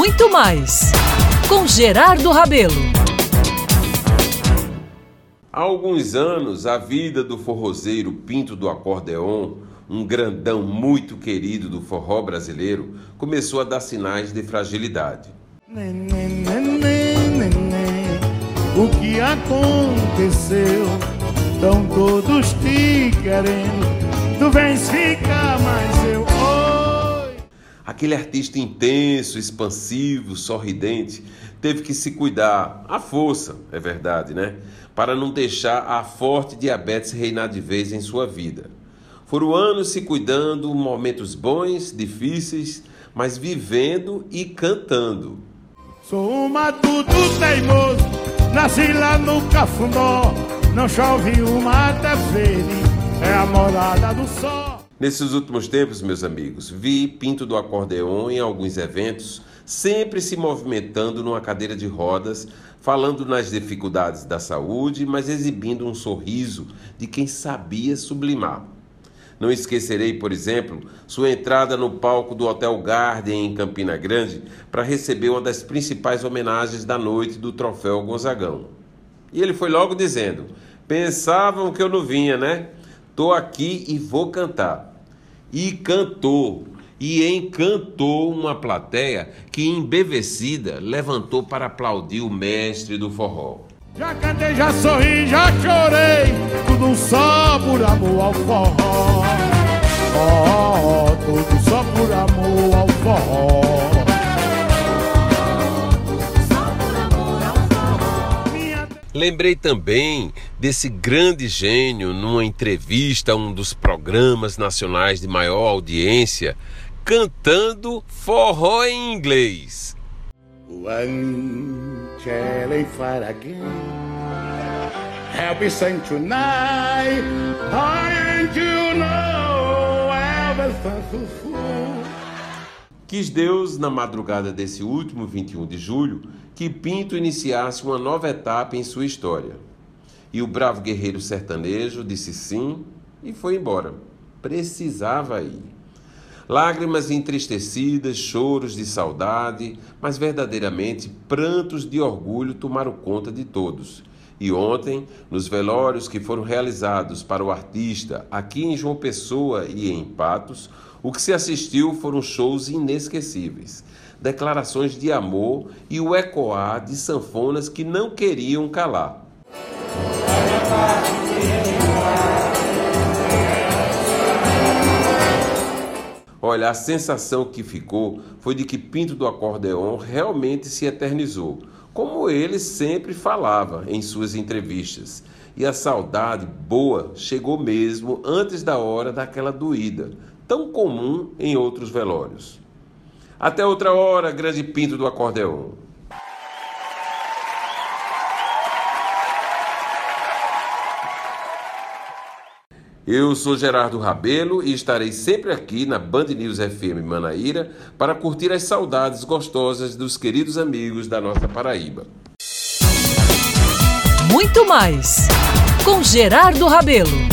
muito mais com Gerardo Rabelo. Há alguns anos, a vida do forrozeiro Pinto do Acordeon, um grandão muito querido do forró brasileiro, começou a dar sinais de fragilidade. Neném, neném, neném, o que aconteceu? Estão todos te querendo, tu vens ficar, eu Aquele artista intenso, expansivo, sorridente, teve que se cuidar, à força, é verdade, né? Para não deixar a forte diabetes reinar de vez em sua vida. Foram anos se cuidando, momentos bons, difíceis, mas vivendo e cantando. Sou um matuto teimoso, nasci lá no Cafundó, não chove uma até verde, é a morada do sol. Nesses últimos tempos, meus amigos, vi Pinto do Acordeon em alguns eventos, sempre se movimentando numa cadeira de rodas, falando nas dificuldades da saúde, mas exibindo um sorriso de quem sabia sublimar. Não esquecerei, por exemplo, sua entrada no palco do Hotel Garden em Campina Grande para receber uma das principais homenagens da noite do Troféu Gonzagão. E ele foi logo dizendo: Pensavam que eu não vinha, né? Tô aqui e vou cantar e cantou e encantou uma plateia que, embevecida, levantou para aplaudir o mestre do forró. Já cantei, já sorri, já chorei, tudo só por amor ao forró. Oh, oh, tudo só por amor ao forró. Lembrei também desse grande gênio numa entrevista a um dos programas nacionais de maior audiência, cantando forró em inglês. One fight again. Happy Saint tonight. You know Quis Deus, na madrugada desse último 21 de julho, que Pinto iniciasse uma nova etapa em sua história. E o bravo guerreiro sertanejo disse sim e foi embora. Precisava ir. Lágrimas entristecidas, choros de saudade, mas verdadeiramente prantos de orgulho tomaram conta de todos. E ontem, nos velórios que foram realizados para o artista aqui em João Pessoa e em Patos, o que se assistiu foram shows inesquecíveis, declarações de amor e o ecoar de sanfonas que não queriam calar. Olha, a sensação que ficou foi de que Pinto do Acordeon realmente se eternizou, como ele sempre falava em suas entrevistas. E a saudade boa chegou mesmo antes da hora daquela doída, tão comum em outros velórios. Até outra hora, grande pinto do acordeão. Eu sou Gerardo Rabelo e estarei sempre aqui na Band News FM Manaíra para curtir as saudades gostosas dos queridos amigos da nossa Paraíba. Muito mais com Gerardo Rabelo.